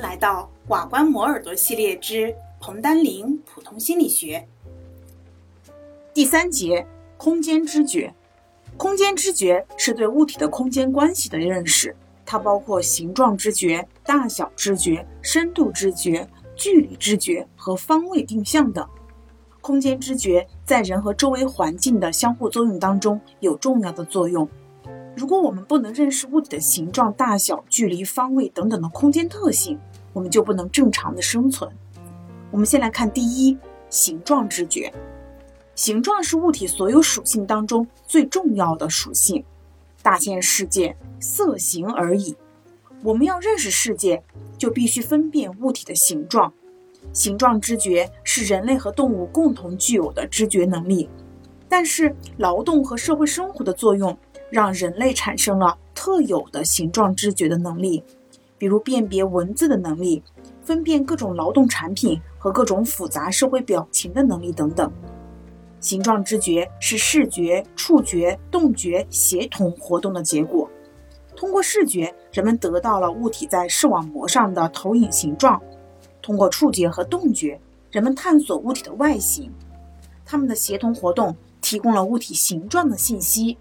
来到瓦官磨耳朵系列之彭丹林普通心理学第三节：空间知觉。空间知觉是对物体的空间关系的认识，它包括形状知觉、大小知觉、深度知觉、距离知觉和方位定向等。空间知觉在人和周围环境的相互作用当中有重要的作用。如果我们不能认识物体的形状、大小、距离、方位等等的空间特性，我们就不能正常的生存。我们先来看第一，形状知觉。形状是物体所有属性当中最重要的属性。大千世界，色形而已。我们要认识世界，就必须分辨物体的形状。形状知觉是人类和动物共同具有的知觉能力，但是劳动和社会生活的作用。让人类产生了特有的形状知觉的能力，比如辨别文字的能力，分辨各种劳动产品和各种复杂社会表情的能力等等。形状知觉是视觉、触觉、动觉协同活动的结果。通过视觉，人们得到了物体在视网膜上的投影形状；通过触觉和动觉，人们探索物体的外形。它们的协同活动提供了物体形状的信息。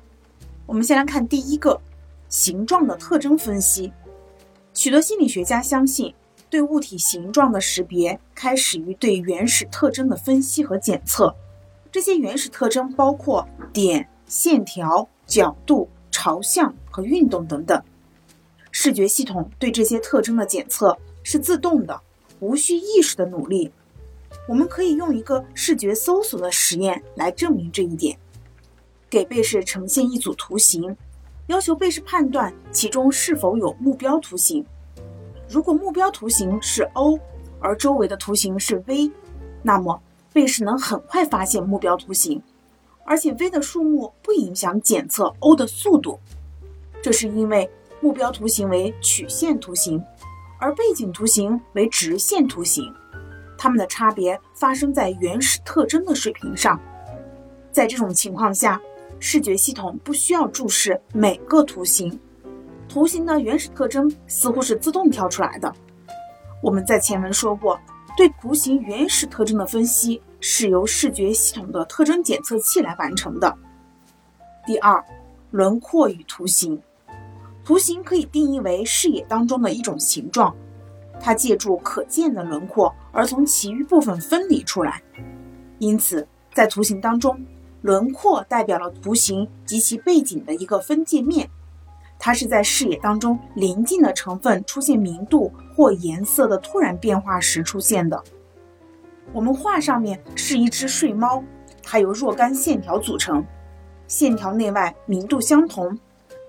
我们先来看第一个形状的特征分析。许多心理学家相信，对物体形状的识别开始于对原始特征的分析和检测。这些原始特征包括点、线条、角度、朝向和运动等等。视觉系统对这些特征的检测是自动的，无需意识的努力。我们可以用一个视觉搜索的实验来证明这一点。给被试呈现一组图形，要求被试判断其中是否有目标图形。如果目标图形是 O，而周围的图形是 V，那么被试能很快发现目标图形，而且 V 的数目不影响检测 O 的速度。这是因为目标图形为曲线图形，而背景图形为直线图形，它们的差别发生在原始特征的水平上。在这种情况下，视觉系统不需要注视每个图形，图形的原始特征似乎是自动跳出来的。我们在前文说过，对图形原始特征的分析是由视觉系统的特征检测器来完成的。第二，轮廓与图形，图形可以定义为视野当中的一种形状，它借助可见的轮廓而从其余部分分离出来，因此在图形当中。轮廓代表了图形及其背景的一个分界面，它是在视野当中邻近的成分出现明度或颜色的突然变化时出现的。我们画上面是一只睡猫，它由若干线条组成，线条内外明度相同，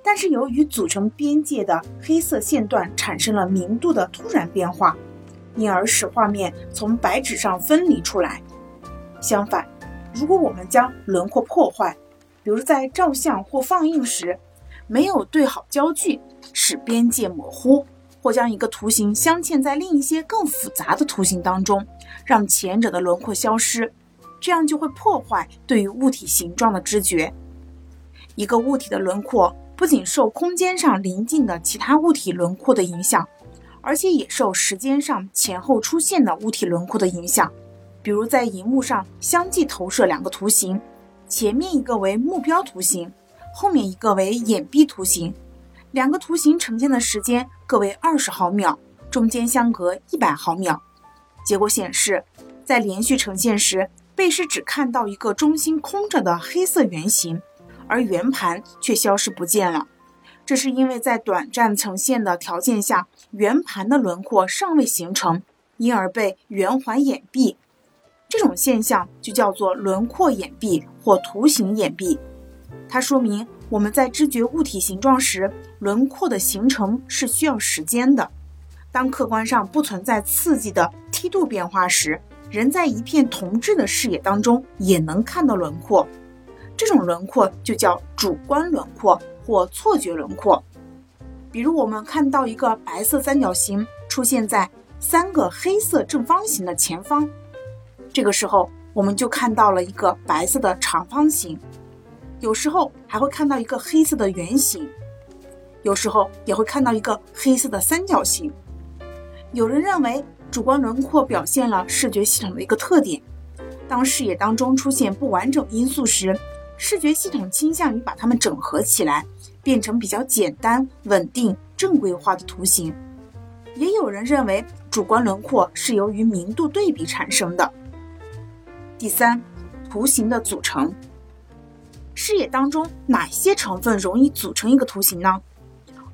但是由于组成边界的黑色线段产生了明度的突然变化，因而使画面从白纸上分离出来。相反。如果我们将轮廓破坏，比如在照相或放映时没有对好焦距，使边界模糊，或将一个图形镶嵌在另一些更复杂的图形当中，让前者的轮廓消失，这样就会破坏对于物体形状的知觉。一个物体的轮廓不仅受空间上邻近的其他物体轮廓的影响，而且也受时间上前后出现的物体轮廓的影响。比如在荧幕上相继投射两个图形，前面一个为目标图形，后面一个为眼壁图形，两个图形呈现的时间各为二十毫秒，中间相隔一百毫秒。结果显示，在连续呈现时，被试只看到一个中心空着的黑色圆形，而圆盘却消失不见了。这是因为在短暂呈现的条件下，圆盘的轮廓尚未形成，因而被圆环掩蔽。这种现象就叫做轮廓掩蔽或图形掩蔽，它说明我们在知觉物体形状时，轮廓的形成是需要时间的。当客观上不存在刺激的梯度变化时，人在一片同质的视野当中也能看到轮廓。这种轮廓就叫主观轮廓或错觉轮廓。比如，我们看到一个白色三角形出现在三个黑色正方形的前方。这个时候，我们就看到了一个白色的长方形，有时候还会看到一个黑色的圆形，有时候也会看到一个黑色的三角形。有人认为，主观轮廓表现了视觉系统的一个特点。当视野当中出现不完整因素时，视觉系统倾向于把它们整合起来，变成比较简单、稳定、正规化的图形。也有人认为，主观轮廓是由于明度对比产生的。第三，图形的组成。视野当中哪些成分容易组成一个图形呢？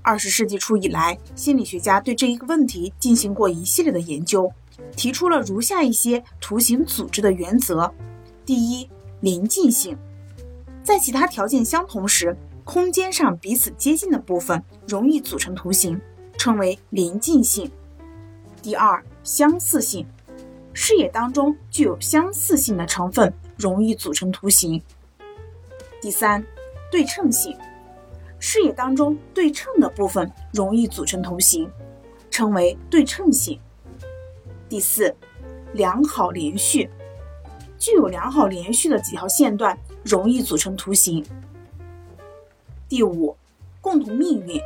二十世纪初以来，心理学家对这一个问题进行过一系列的研究，提出了如下一些图形组织的原则：第一，临近性，在其他条件相同时，空间上彼此接近的部分容易组成图形，称为临近性；第二，相似性，视野当中具有相似性的成分容易组成图形。第三，对称性，视野当中对称的部分容易组成图形，称为对称性。第四，良好连续，具有良好连续的几条线段容易组成图形。第五，共同命运，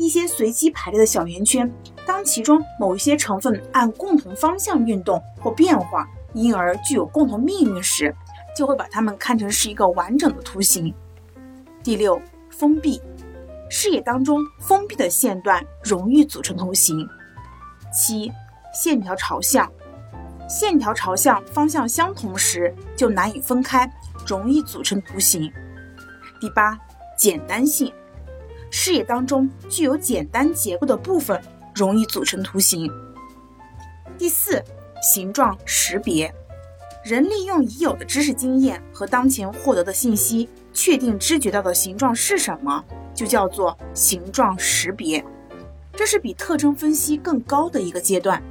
一些随机排列的小圆圈，当其中某一些成分按共同方向运动或变化，因而具有共同命运时。就会把它们看成是一个完整的图形。第六，封闭视野当中封闭的线段容易组成图形。七，线条朝向，线条朝向方向相同时就难以分开，容易组成图形。第八，简单性，视野当中具有简单结构的部分容易组成图形。第四，形状识别。人利用已有的知识经验和当前获得的信息，确定知觉到的形状是什么，就叫做形状识别。这是比特征分析更高的一个阶段。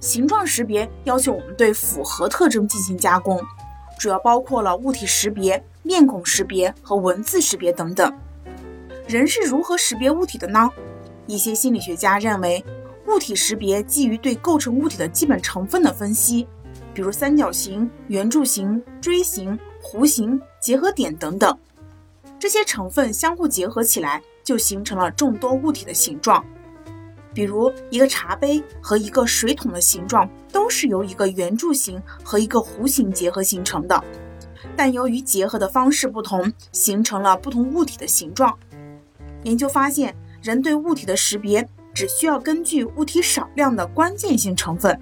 形状识别要求我们对复合特征进行加工，主要包括了物体识别、面孔识别和文字识别等等。人是如何识别物体的呢？一些心理学家认为，物体识别基于对构成物体的基本成分的分析。比如三角形、圆柱形、锥形、弧形、结合点等等，这些成分相互结合起来，就形成了众多物体的形状。比如一个茶杯和一个水桶的形状，都是由一个圆柱形和一个弧形结合形成的，但由于结合的方式不同，形成了不同物体的形状。研究发现，人对物体的识别只需要根据物体少量的关键性成分。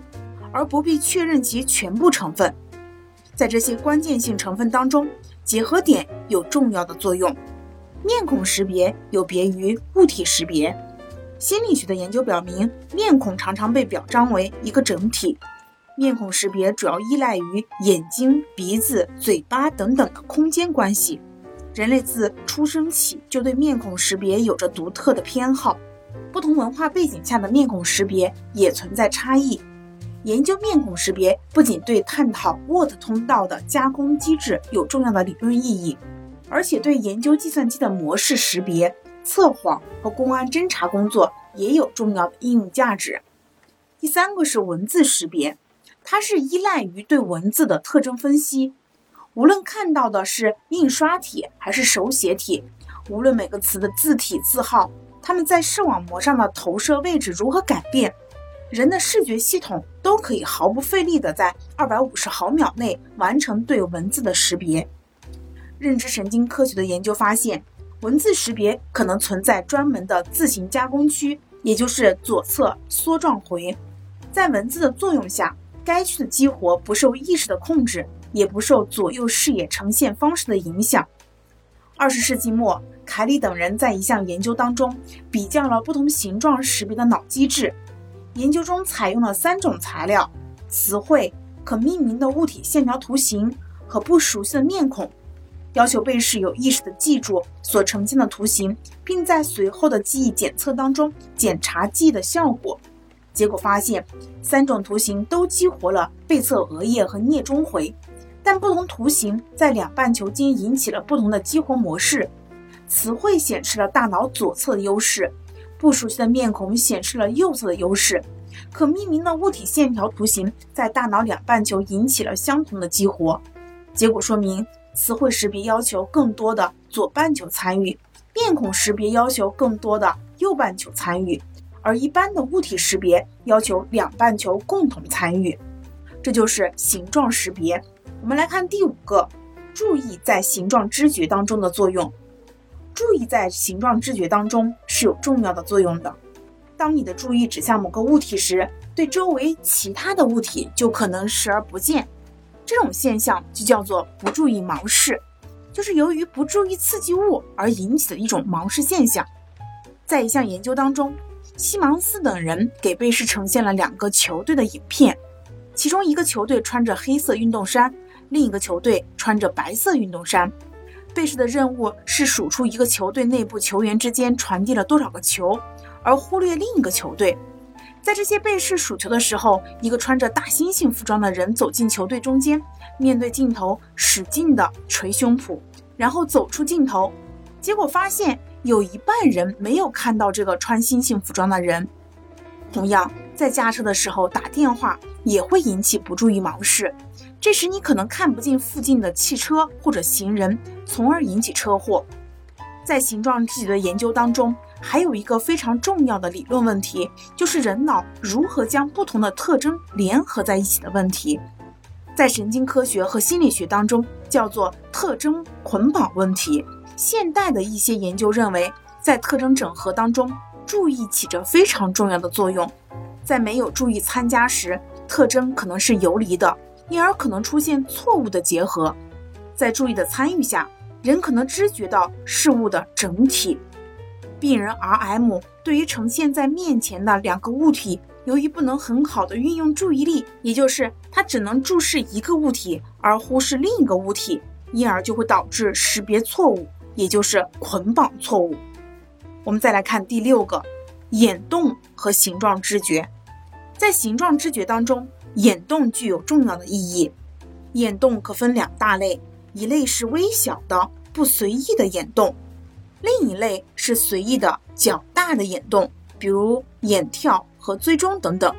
而不必确认其全部成分，在这些关键性成分当中，结合点有重要的作用。面孔识别有别于物体识别。心理学的研究表明，面孔常常被表彰为一个整体。面孔识别主要依赖于眼睛、鼻子、嘴巴等等的空间关系。人类自出生起就对面孔识别有着独特的偏好，不同文化背景下的面孔识别也存在差异。研究面孔识别不仅对探讨 Word 通道的加工机制有重要的理论意义，而且对研究计算机的模式识别、测谎和公安侦查工作也有重要的应用价值。第三个是文字识别，它是依赖于对文字的特征分析。无论看到的是印刷体还是手写体，无论每个词的字体字号，它们在视网膜上的投射位置如何改变。人的视觉系统都可以毫不费力地在二百五十毫秒内完成对文字的识别。认知神经科学的研究发现，文字识别可能存在专门的自行加工区，也就是左侧梭状回。在文字的作用下，该区的激活不受意识的控制，也不受左右视野呈现方式的影响。二十世纪末，凯里等人在一项研究当中比较了不同形状识别的脑机制。研究中采用了三种材料：词汇、可命名的物体线条图形和不熟悉的面孔。要求被试有意识地记住所呈现的图形，并在随后的记忆检测当中检查记忆的效果。结果发现，三种图形都激活了背侧额叶和颞中回，但不同图形在两半球间引起了不同的激活模式。词汇显示了大脑左侧的优势。不熟悉的面孔显示了右侧的优势，可命名的物体线条图形在大脑两半球引起了相同的激活。结果说明，词汇识别要求更多的左半球参与，面孔识别要求更多的右半球参与，而一般的物体识别要求两半球共同参与，这就是形状识别。我们来看第五个，注意在形状知觉当中的作用。注意在形状知觉当中是有重要的作用的。当你的注意指向某个物体时，对周围其他的物体就可能视而不见。这种现象就叫做不注意盲视，就是由于不注意刺激物而引起的一种盲视现象。在一项研究当中，西芒斯等人给被试呈现了两个球队的影片，其中一个球队穿着黑色运动衫，另一个球队穿着白色运动衫。被试的任务是数出一个球队内部球员之间传递了多少个球，而忽略另一个球队。在这些被试数球的时候，一个穿着大猩猩服装的人走进球队中间，面对镜头使劲地捶胸脯，然后走出镜头。结果发现有一半人没有看到这个穿猩猩服装的人。同样，在驾车的时候打电话也会引起不注意盲视，这时你可能看不见附近的汽车或者行人，从而引起车祸。在形状知觉的研究当中。还有一个非常重要的理论问题，就是人脑如何将不同的特征联合在一起的问题，在神经科学和心理学当中叫做特征捆绑问题。现代的一些研究认为，在特征整合当中，注意起着非常重要的作用。在没有注意参加时，特征可能是游离的，因而可能出现错误的结合；在注意的参与下，人可能知觉到事物的整体。病人 R.M 对于呈现在面前的两个物体，由于不能很好的运用注意力，也就是他只能注视一个物体而忽视另一个物体，因而就会导致识别错误，也就是捆绑错误。我们再来看第六个，眼动和形状知觉。在形状知觉当中，眼动具有重要的意义。眼动可分两大类，一类是微小的、不随意的眼动。另一类是随意的较大的眼动，比如眼跳和追踪等等。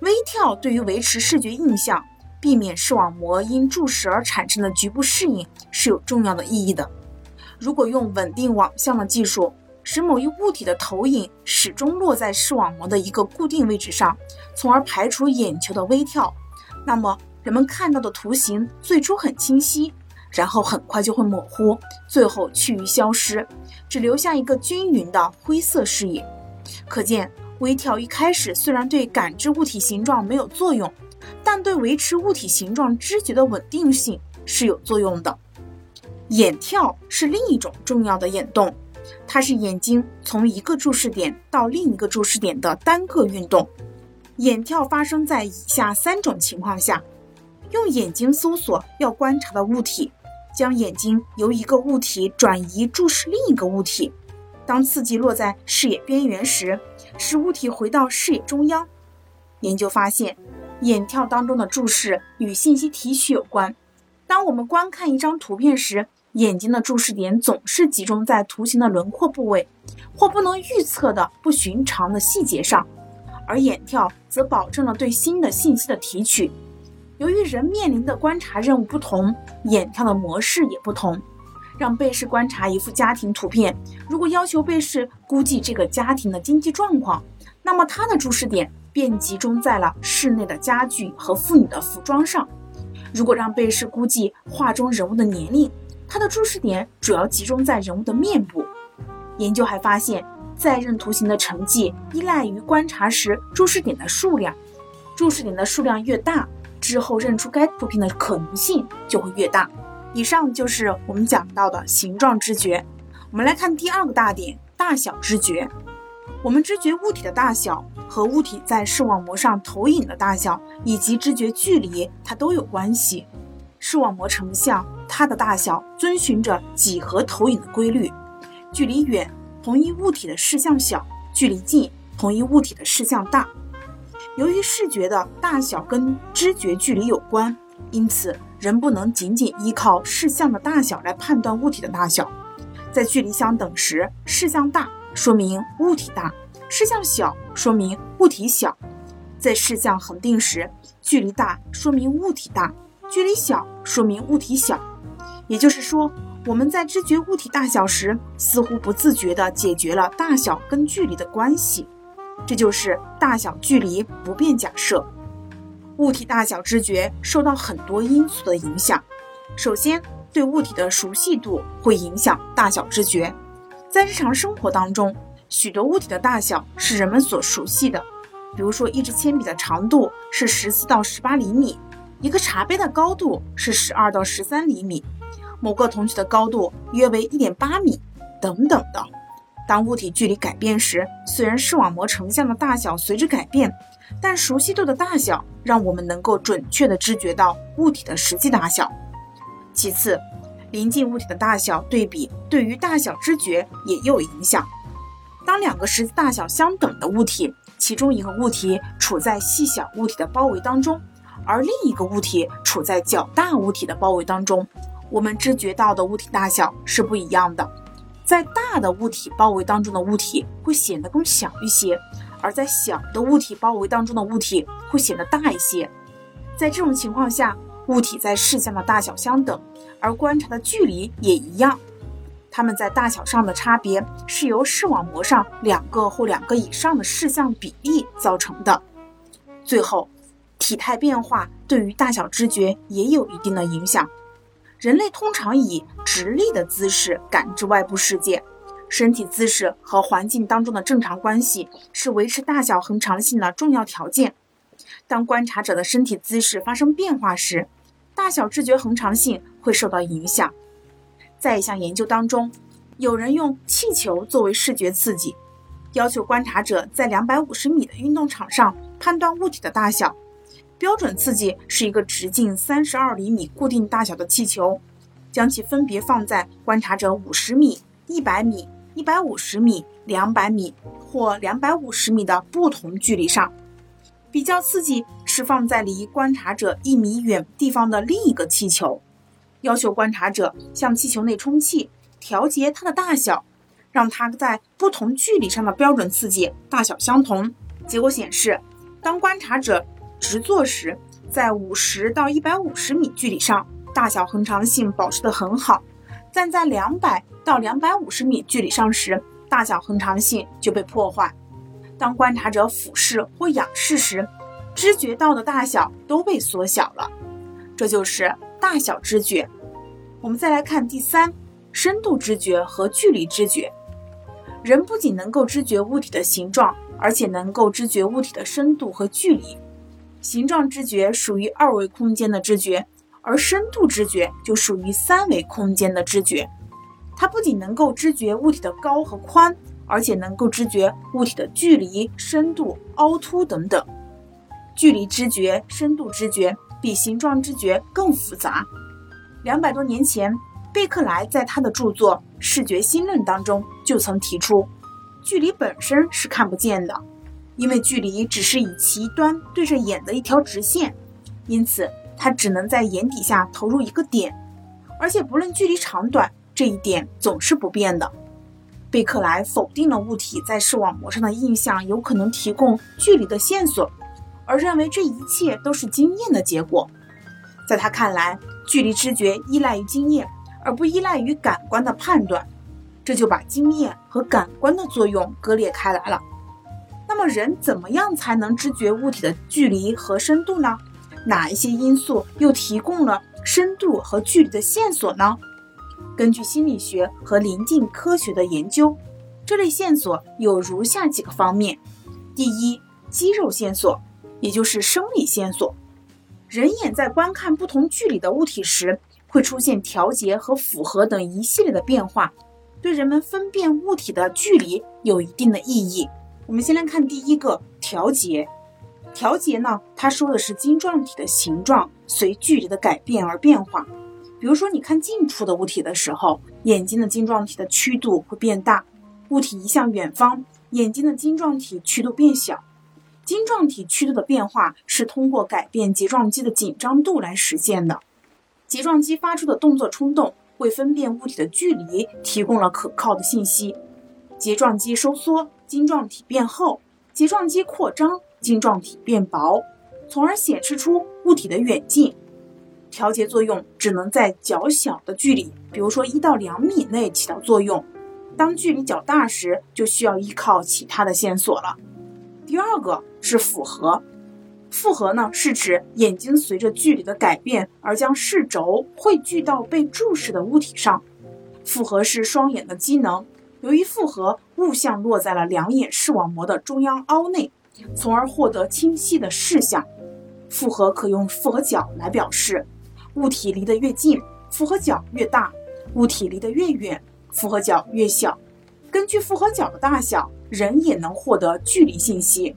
微跳对于维持视觉印象、避免视网膜因注视而产生的局部适应是有重要的意义的。如果用稳定网像的技术，使某一物体的投影始终落在视网膜的一个固定位置上，从而排除眼球的微跳，那么人们看到的图形最初很清晰。然后很快就会模糊，最后趋于消失，只留下一个均匀的灰色视野。可见，微跳一开始虽然对感知物体形状没有作用，但对维持物体形状知觉的稳定性是有作用的。眼跳是另一种重要的眼动，它是眼睛从一个注视点到另一个注视点的单个运动。眼跳发生在以下三种情况下：用眼睛搜索要观察的物体。将眼睛由一个物体转移注视另一个物体，当刺激落在视野边缘时，使物体回到视野中央。研究发现，眼跳当中的注视与信息提取有关。当我们观看一张图片时，眼睛的注视点总是集中在图形的轮廓部位或不能预测的不寻常的细节上，而眼跳则保证了对新的信息的提取。由于人面临的观察任务不同，眼跳的模式也不同。让被试观察一幅家庭图片，如果要求被试估计这个家庭的经济状况，那么他的注视点便集中在了室内的家具和妇女的服装上。如果让被试估计画中人物的年龄，它的注视点主要集中在人物的面部。研究还发现，在认图形的成绩依赖于观察时注视点的数量，注视点的数量越大。之后认出该图片的可能性就会越大。以上就是我们讲到的形状知觉。我们来看第二个大点：大小知觉。我们知觉物体的大小和物体在视网膜上投影的大小以及知觉距离，它都有关系。视网膜成像，它的大小遵循着几何投影的规律。距离远，同一物体的视像小；距离近，同一物体的视像大。由于视觉的大小跟知觉距离有关，因此人不能仅仅依靠视像的大小来判断物体的大小。在距离相等时，视像大说明物体大；视像小说明物体小。在视像恒定时，距离大说明物体大，距离小说明物体小。也就是说，我们在知觉物体大小时，似乎不自觉地解决了大小跟距离的关系。这就是大小距离不变假设。物体大小知觉受到很多因素的影响，首先对物体的熟悉度会影响大小知觉。在日常生活当中，许多物体的大小是人们所熟悉的，比如说一支铅笔的长度是十四到十八厘米，一个茶杯的高度是十二到十三厘米，某个同学的高度约为一点八米，等等的。当物体距离改变时，虽然视网膜成像的大小随之改变，但熟悉度的大小让我们能够准确地知觉到物体的实际大小。其次，临近物体的大小对比对于大小知觉也有影响。当两个实际大小相等的物体，其中一个物体处在细小物体的包围当中，而另一个物体处在较大物体的包围当中，我们知觉到的物体大小是不一样的。在大的物体包围当中的物体会显得更小一些，而在小的物体包围当中的物体会显得大一些。在这种情况下，物体在视向的大小相等，而观察的距离也一样。它们在大小上的差别是由视网膜上两个或两个以上的视像比例造成的。最后，体态变化对于大小知觉也有一定的影响。人类通常以直立的姿势感知外部世界，身体姿势和环境当中的正常关系是维持大小恒常性的重要条件。当观察者的身体姿势发生变化时，大小知觉恒常性会受到影响。在一项研究当中，有人用气球作为视觉刺激，要求观察者在两百五十米的运动场上判断物体的大小。标准刺激是一个直径三十二厘米固定大小的气球，将其分别放在观察者五十米、一百米、一百五十米、两百米或两百五十米的不同距离上。比较刺激是放在离观察者一米远地方的另一个气球，要求观察者向气球内充气，调节它的大小，让它在不同距离上的标准刺激大小相同。结果显示，当观察者直坐时，在五十到一百五十米距离上，大小恒常性保持得很好；站在两百到两百五十米距离上时，大小恒常性就被破坏。当观察者俯视或仰视时，知觉到的大小都被缩小了。这就是大小知觉。我们再来看第三，深度知觉和距离知觉。人不仅能够知觉物体的形状，而且能够知觉物体的深度和距离。形状知觉属于二维空间的知觉，而深度知觉就属于三维空间的知觉。它不仅能够知觉物体的高和宽，而且能够知觉物体的距离、深度、凹凸等等。距离知觉、深度知觉比形状知觉更复杂。两百多年前，贝克莱在他的著作《视觉新论》当中就曾提出，距离本身是看不见的。因为距离只是以其端对着眼的一条直线，因此它只能在眼底下投入一个点，而且不论距离长短，这一点总是不变的。贝克莱否定了物体在视网膜上的印象有可能提供距离的线索，而认为这一切都是经验的结果。在他看来，距离知觉依赖于经验，而不依赖于感官的判断，这就把经验和感官的作用割裂开来了。那么人怎么样才能知觉物体的距离和深度呢？哪一些因素又提供了深度和距离的线索呢？根据心理学和临近科学的研究，这类线索有如下几个方面：第一，肌肉线索，也就是生理线索。人眼在观看不同距离的物体时，会出现调节和符合等一系列的变化，对人们分辨物体的距离有一定的意义。我们先来看第一个调节。调节呢，它说的是晶状体的形状随距离的改变而变化。比如说，你看近处的物体的时候，眼睛的晶状体的曲度会变大；物体移向远方，眼睛的晶状体曲度变小。晶状体曲度的变化是通过改变睫状肌的紧张度来实现的。睫状肌发出的动作冲动为分辨物体的距离提供了可靠的信息。睫状肌收缩。晶状体变厚，睫状肌扩张，晶状体变薄，从而显示出物体的远近。调节作用只能在较小的距离，比如说一到两米内起到作用。当距离较大时，就需要依靠其他的线索了。第二个是复合。复合呢，是指眼睛随着距离的改变而将视轴汇聚到被注视的物体上。复合是双眼的机能，由于复合，物象落在了两眼视网膜的中央凹内，从而获得清晰的视像。复合可用复合角来表示，物体离得越近，复合角越大；物体离得越远，复合角越小。根据复合角的大小，人也能获得距离信息。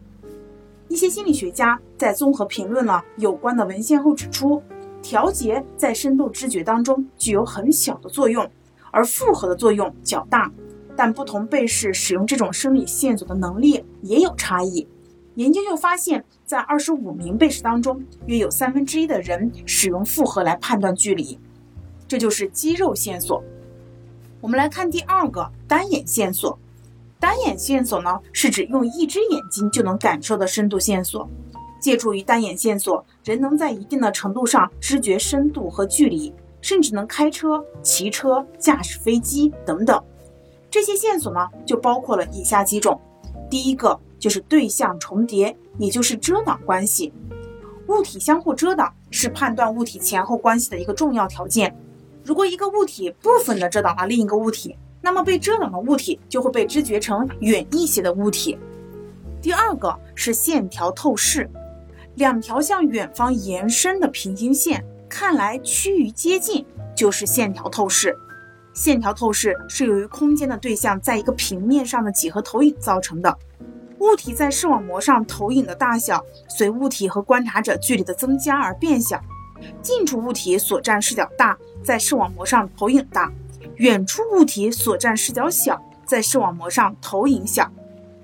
一些心理学家在综合评论了有关的文献后指出，调节在深度知觉当中具有很小的作用，而复合的作用较大。但不同被试使用这种生理线索的能力也有差异。研究又发现，在二十五名被试当中，约有三分之一的人使用复合来判断距离。这就是肌肉线索。我们来看第二个单眼线索。单眼线索呢，是指用一只眼睛就能感受的深度线索。借助于单眼线索，人能在一定的程度上知觉深度和距离，甚至能开车、骑车、驾驶飞机等等。这些线索呢，就包括了以下几种。第一个就是对象重叠，也就是遮挡关系。物体相互遮挡是判断物体前后关系的一个重要条件。如果一个物体部分的遮挡了另一个物体，那么被遮挡的物体就会被知觉成远一些的物体。第二个是线条透视，两条向远方延伸的平行线看来趋于接近，就是线条透视。线条透视是由于空间的对象在一个平面上的几何投影造成的。物体在视网膜上投影的大小随物体和观察者距离的增加而变小，近处物体所占视角大，在视网膜上投影大。远处物体所占视角小，在视网膜上投影小，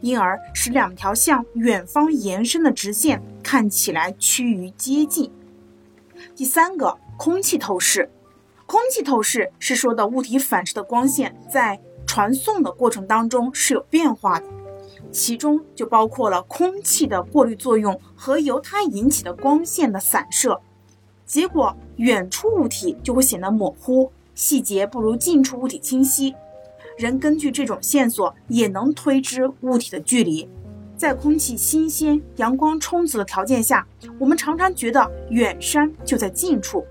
因而使两条向远方延伸的直线看起来趋于接近。第三个，空气透视。空气透视是说的物体反射的光线在传送的过程当中是有变化的，其中就包括了空气的过滤作用和由它引起的光线的散射，结果远处物体就会显得模糊。细节不如近处物体清晰，人根据这种线索也能推知物体的距离。在空气新鲜、阳光充足的条件下，我们常常觉得远山就在近处。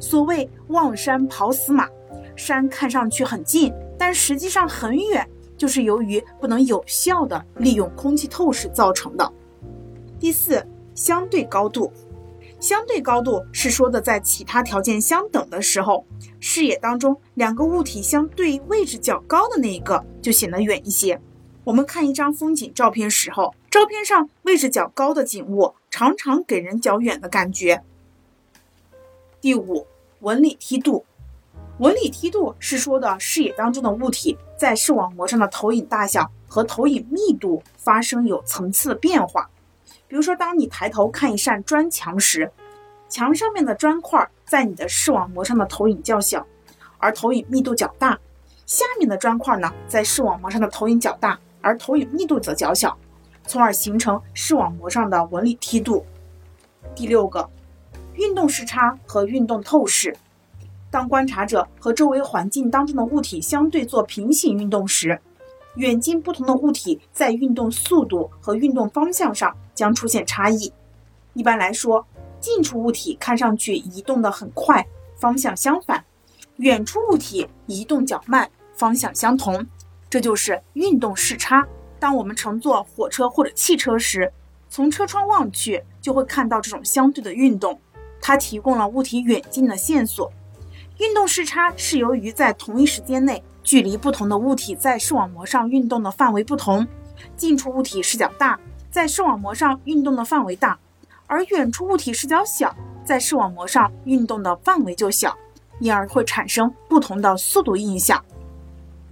所谓望山跑死马，山看上去很近，但实际上很远，就是由于不能有效的利用空气透视造成的。第四，相对高度。相对高度是说的在其他条件相等的时候，视野当中两个物体相对位置较高的那一个就显得远一些。我们看一张风景照片时候，照片上位置较高的景物常常给人较远的感觉。第五，纹理梯度。纹理梯度是说的视野当中的物体在视网膜上的投影大小和投影密度发生有层次的变化。比如说，当你抬头看一扇砖墙时，墙上面的砖块在你的视网膜上的投影较小，而投影密度较大；下面的砖块呢，在视网膜上的投影较大，而投影密度则较小，从而形成视网膜上的纹理梯度。第六个，运动视差和运动透视。当观察者和周围环境当中的物体相对做平行运动时，远近不同的物体在运动速度和运动方向上将出现差异。一般来说，近处物体看上去移动的很快，方向相反；远处物体移动较慢，方向相同。这就是运动视差。当我们乘坐火车或者汽车时，从车窗望去，就会看到这种相对的运动，它提供了物体远近的线索。运动视差是由于在同一时间内。距离不同的物体在视网膜上运动的范围不同，近处物体视角大，在视网膜上运动的范围大；而远处物体视角小，在视网膜上运动的范围就小，因而会产生不同的速度印象。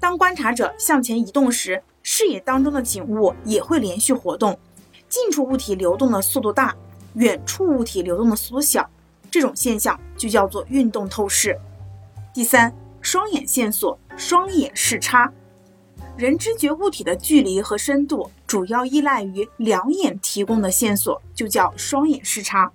当观察者向前移动时，视野当中的景物也会连续活动，近处物体流动的速度大，远处物体流动的速度小，这种现象就叫做运动透视。第三。双眼线索、双眼视差，人知觉物体的距离和深度主要依赖于两眼提供的线索，就叫双眼视差。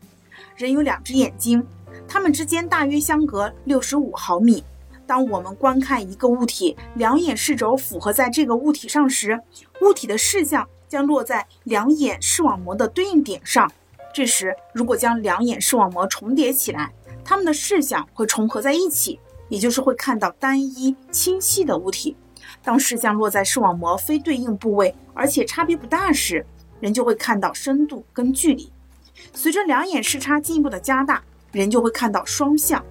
人有两只眼睛，它们之间大约相隔六十五毫米。当我们观看一个物体，两眼视轴符合在这个物体上时，物体的视像将落在两眼视网膜的对应点上。这时，如果将两眼视网膜重叠起来，它们的视像会重合在一起，也就是会看到单一清晰的物体。当视像落在视网膜非对应部位，而且差别不大时，人就会看到深度跟距离。随着两眼视差进一步的加大，人就会看到双向。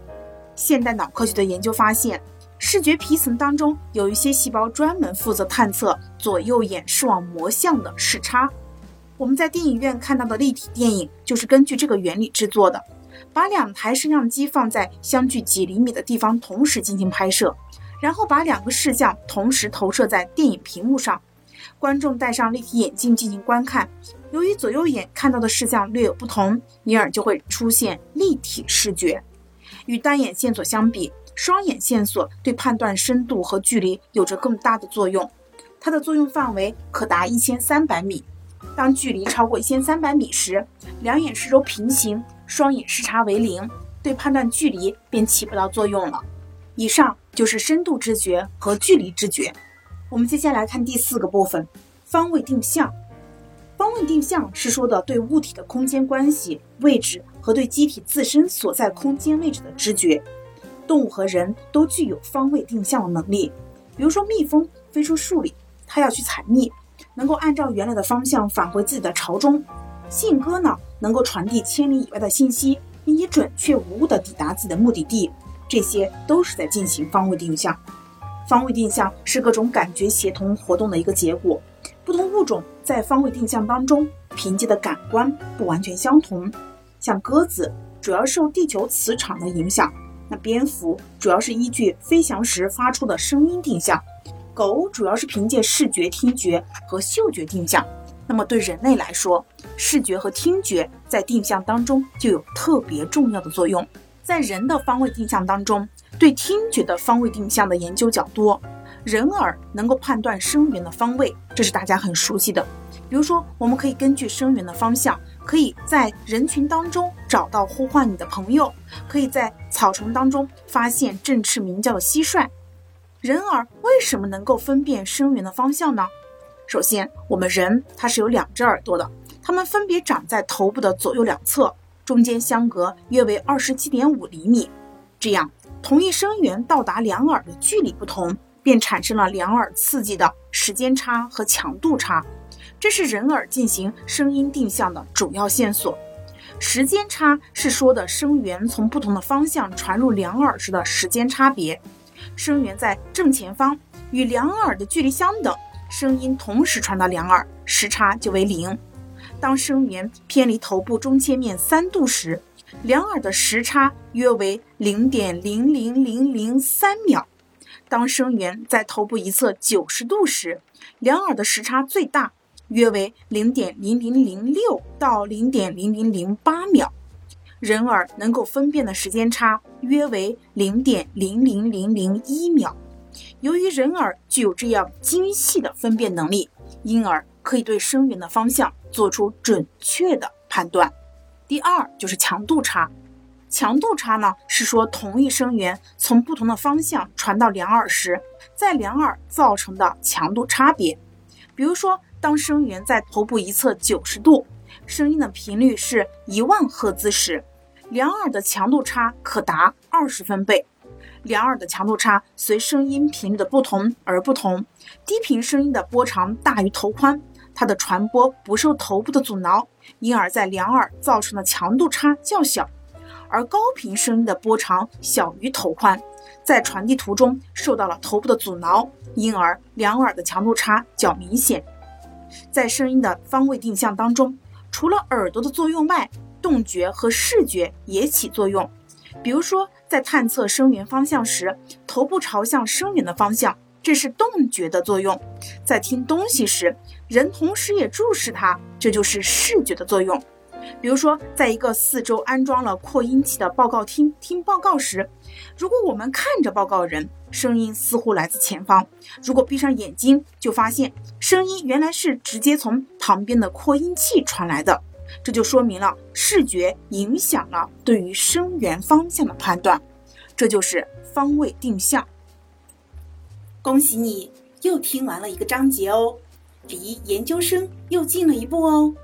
现代脑科学的研究发现，视觉皮层当中有一些细胞专门负责探测左右眼视网膜像的视差。我们在电影院看到的立体电影就是根据这个原理制作的，把两台摄像机放在相距几厘米的地方同时进行拍摄，然后把两个视像同时投射在电影屏幕上，观众戴上立体眼镜进行观看。由于左右眼看到的视像略有不同，因而就会出现立体视觉。与单眼线索相比，双眼线索对判断深度和距离有着更大的作用。它的作用范围可达一千三百米。当距离超过一千三百米时，两眼视轴平行，双眼视差为零，对判断距离便起不到作用了。以上就是深度知觉和距离知觉。我们接下来看第四个部分：方位定向。方位定向是说的对物体的空间关系、位置和对机体自身所在空间位置的知觉。动物和人都具有方位定向的能力。比如说，蜜蜂飞出树里，它要去采蜜，能够按照原来的方向返回自己的巢中。信鸽呢，能够传递千里以外的信息，并且准确无误地抵达自己的目的地。这些都是在进行方位定向。方位定向是各种感觉协同活动的一个结果。不同物种在方位定向当中凭借的感官不完全相同，像鸽子主要受地球磁场的影响，那蝙蝠主要是依据飞翔时发出的声音定向，狗主要是凭借视觉、听觉和嗅觉定向。那么对人类来说，视觉和听觉在定向当中就有特别重要的作用。在人的方位定向当中，对听觉的方位定向的研究较多。人耳能够判断声源的方位，这是大家很熟悉的。比如说，我们可以根据声源的方向，可以在人群当中找到呼唤你的朋友，可以在草丛当中发现振翅鸣叫的蟋蟀。人耳为什么能够分辨声源的方向呢？首先，我们人它是有两只耳朵的，它们分别长在头部的左右两侧，中间相隔约为二十七点五厘米。这样，同一声源到达两耳的距离不同。便产生了两耳刺激的时间差和强度差，这是人耳进行声音定向的主要线索。时间差是说的声源从不同的方向传入两耳时的时间差别。声源在正前方，与两耳的距离相等，声音同时传到两耳，时差就为零。当声源偏离头部中切面三度时，两耳的时差约为零点零零零零三秒。当声源在头部一侧九十度时，两耳的时差最大，约为零点零零零六到零点零零零八秒。人耳能够分辨的时间差约为零点零零零零一秒。由于人耳具有这样精细的分辨能力，因而可以对声源的方向做出准确的判断。第二就是强度差。强度差呢，是说同一声源从不同的方向传到两耳时，在两耳造成的强度差别。比如说，当声源在头部一侧九十度，声音的频率是一万赫兹时，两耳的强度差可达二十分贝。两耳的强度差随声音频率的不同而不同。低频声音的波长大于头宽，它的传播不受头部的阻挠，因而在两耳造成的强度差较小。而高频声音的波长小于头宽，在传递途中受到了头部的阻挠，因而两耳的强度差较明显。在声音的方位定向当中，除了耳朵的作用外，动觉和视觉也起作用。比如说，在探测声源方向时，头部朝向声源的方向，这是动觉的作用；在听东西时，人同时也注视它，这就是视觉的作用。比如说，在一个四周安装了扩音器的报告厅听报告时，如果我们看着报告人，声音似乎来自前方；如果闭上眼睛，就发现声音原来是直接从旁边的扩音器传来的。这就说明了视觉影响了对于声源方向的判断，这就是方位定向。恭喜你又听完了一个章节哦！离研究生又近了一步哦。